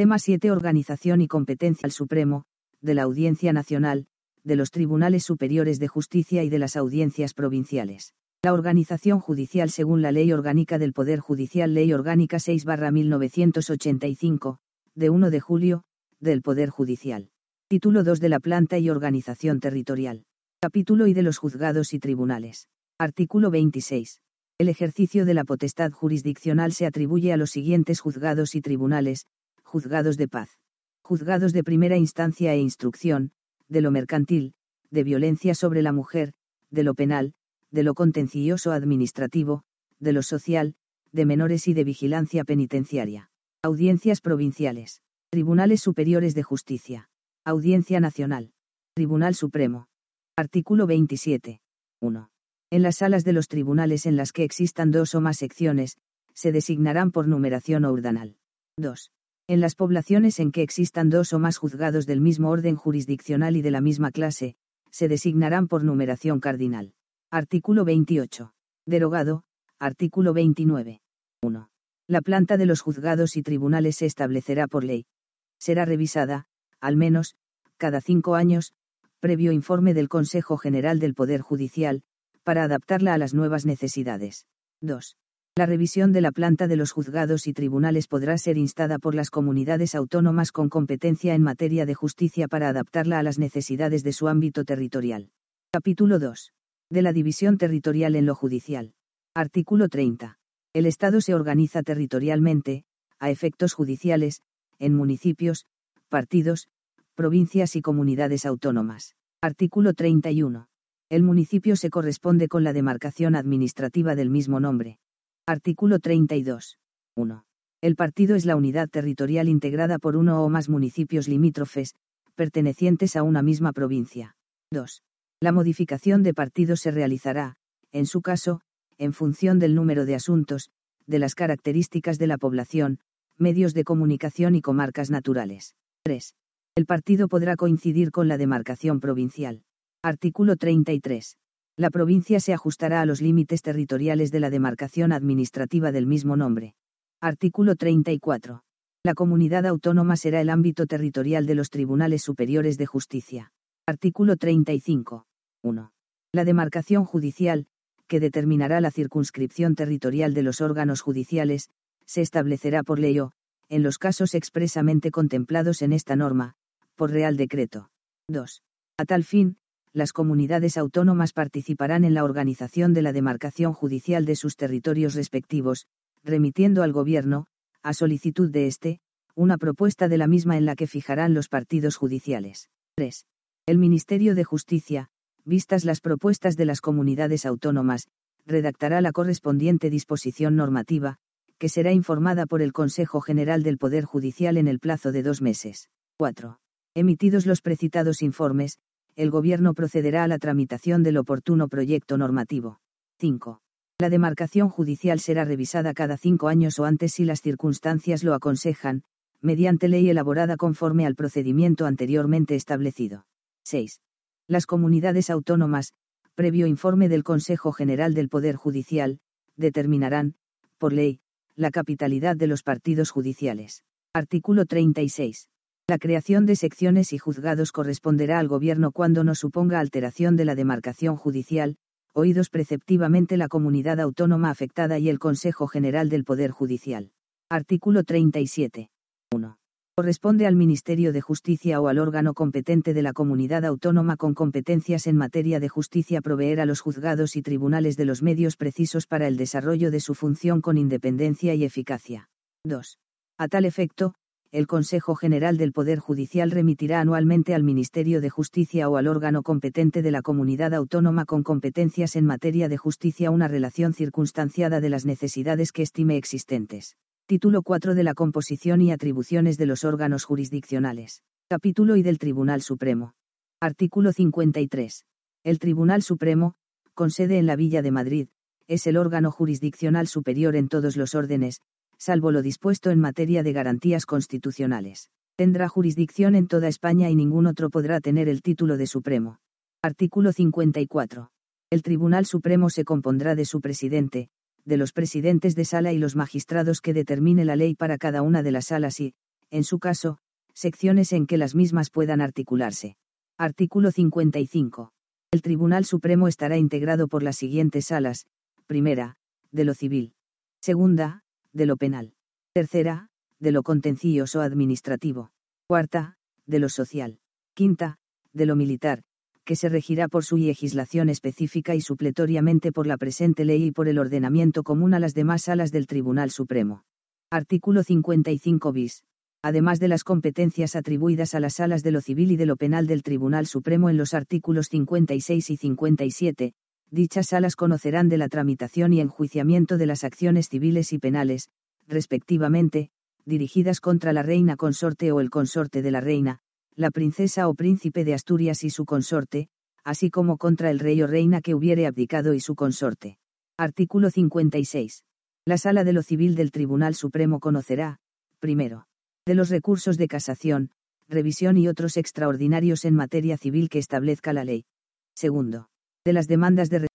Tema 7. Organización y competencia al Supremo, de la Audiencia Nacional, de los Tribunales Superiores de Justicia y de las audiencias provinciales. La organización judicial según la Ley Orgánica del Poder Judicial Ley Orgánica 6-1985, de 1 de julio, del Poder Judicial. Título 2 de la Planta y Organización Territorial. Capítulo y de los juzgados y tribunales. Artículo 26. El ejercicio de la potestad jurisdiccional se atribuye a los siguientes juzgados y tribunales, juzgados de paz, juzgados de primera instancia e instrucción, de lo mercantil, de violencia sobre la mujer, de lo penal, de lo contencioso administrativo, de lo social, de menores y de vigilancia penitenciaria. Audiencias provinciales. Tribunales Superiores de Justicia. Audiencia Nacional. Tribunal Supremo. Artículo 27. 1. En las salas de los tribunales en las que existan dos o más secciones, se designarán por numeración ordinal. 2. En las poblaciones en que existan dos o más juzgados del mismo orden jurisdiccional y de la misma clase, se designarán por numeración cardinal. Artículo 28. Derogado. Artículo 29. 1. La planta de los juzgados y tribunales se establecerá por ley. Será revisada, al menos, cada cinco años, previo informe del Consejo General del Poder Judicial, para adaptarla a las nuevas necesidades. 2. La revisión de la planta de los juzgados y tribunales podrá ser instada por las comunidades autónomas con competencia en materia de justicia para adaptarla a las necesidades de su ámbito territorial. Capítulo 2. De la división territorial en lo judicial. Artículo 30. El Estado se organiza territorialmente, a efectos judiciales, en municipios, partidos, provincias y comunidades autónomas. Artículo 31. El municipio se corresponde con la demarcación administrativa del mismo nombre. Artículo 32. 1. El partido es la unidad territorial integrada por uno o más municipios limítrofes, pertenecientes a una misma provincia. 2. La modificación de partido se realizará, en su caso, en función del número de asuntos, de las características de la población, medios de comunicación y comarcas naturales. 3. El partido podrá coincidir con la demarcación provincial. Artículo 33 la provincia se ajustará a los límites territoriales de la demarcación administrativa del mismo nombre. Artículo 34. La comunidad autónoma será el ámbito territorial de los tribunales superiores de justicia. Artículo 35. 1. La demarcación judicial, que determinará la circunscripción territorial de los órganos judiciales, se establecerá por ley o, en los casos expresamente contemplados en esta norma, por Real Decreto. 2. A tal fin, las comunidades autónomas participarán en la organización de la demarcación judicial de sus territorios respectivos, remitiendo al Gobierno, a solicitud de éste, una propuesta de la misma en la que fijarán los partidos judiciales. 3. El Ministerio de Justicia, vistas las propuestas de las comunidades autónomas, redactará la correspondiente disposición normativa, que será informada por el Consejo General del Poder Judicial en el plazo de dos meses. 4. Emitidos los precitados informes, el Gobierno procederá a la tramitación del oportuno proyecto normativo. 5. La demarcación judicial será revisada cada cinco años o antes si las circunstancias lo aconsejan, mediante ley elaborada conforme al procedimiento anteriormente establecido. 6. Las comunidades autónomas, previo informe del Consejo General del Poder Judicial, determinarán, por ley, la capitalidad de los partidos judiciales. Artículo 36. La creación de secciones y juzgados corresponderá al Gobierno cuando no suponga alteración de la demarcación judicial, oídos preceptivamente la comunidad autónoma afectada y el Consejo General del Poder Judicial. Artículo 37. 1. Corresponde al Ministerio de Justicia o al órgano competente de la comunidad autónoma con competencias en materia de justicia proveer a los juzgados y tribunales de los medios precisos para el desarrollo de su función con independencia y eficacia. 2. A tal efecto, el Consejo General del Poder Judicial remitirá anualmente al Ministerio de Justicia o al órgano competente de la comunidad autónoma con competencias en materia de justicia una relación circunstanciada de las necesidades que estime existentes. Título 4 de la composición y atribuciones de los órganos jurisdiccionales. Capítulo y del Tribunal Supremo. Artículo 53. El Tribunal Supremo, con sede en la Villa de Madrid, es el órgano jurisdiccional superior en todos los órdenes, salvo lo dispuesto en materia de garantías constitucionales. Tendrá jurisdicción en toda España y ningún otro podrá tener el título de Supremo. Artículo 54. El Tribunal Supremo se compondrá de su presidente, de los presidentes de sala y los magistrados que determine la ley para cada una de las salas y, en su caso, secciones en que las mismas puedan articularse. Artículo 55. El Tribunal Supremo estará integrado por las siguientes salas, primera, de lo civil. Segunda, de lo penal. Tercera, de lo contencioso administrativo. Cuarta, de lo social. Quinta, de lo militar, que se regirá por su legislación específica y supletoriamente por la presente ley y por el ordenamiento común a las demás salas del Tribunal Supremo. Artículo 55 bis. Además de las competencias atribuidas a las salas de lo civil y de lo penal del Tribunal Supremo en los artículos 56 y 57, dichas salas conocerán de la tramitación y enjuiciamiento de las acciones civiles y penales, respectivamente, dirigidas contra la reina consorte o el consorte de la reina, la princesa o príncipe de Asturias y su consorte, así como contra el rey o reina que hubiere abdicado y su consorte. Artículo 56. La Sala de lo Civil del Tribunal Supremo conocerá, primero, de los recursos de casación, revisión y otros extraordinarios en materia civil que establezca la ley. Segundo, de las demandas de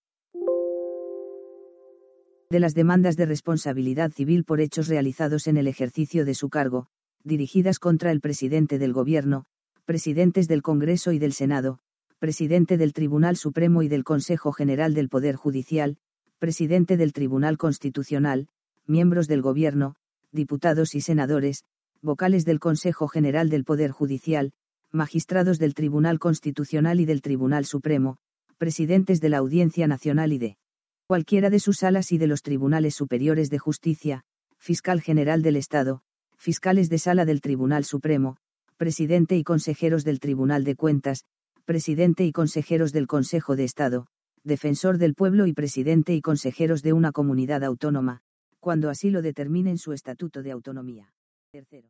responsabilidad civil por hechos realizados en el ejercicio de su cargo, dirigidas contra el presidente del gobierno, presidentes del Congreso y del Senado, presidente del Tribunal Supremo y del Consejo General del Poder Judicial, presidente del Tribunal Constitucional, miembros del Gobierno, diputados y senadores, vocales del Consejo General del Poder Judicial, magistrados del Tribunal Constitucional y del Tribunal Supremo, presidentes de la Audiencia Nacional y de cualquiera de sus salas y de los tribunales superiores de justicia, fiscal general del Estado, fiscales de sala del Tribunal Supremo, presidente y consejeros del Tribunal de Cuentas, presidente y consejeros del Consejo de Estado, defensor del pueblo y presidente y consejeros de una comunidad autónoma, cuando así lo determinen su estatuto de autonomía. Tercero.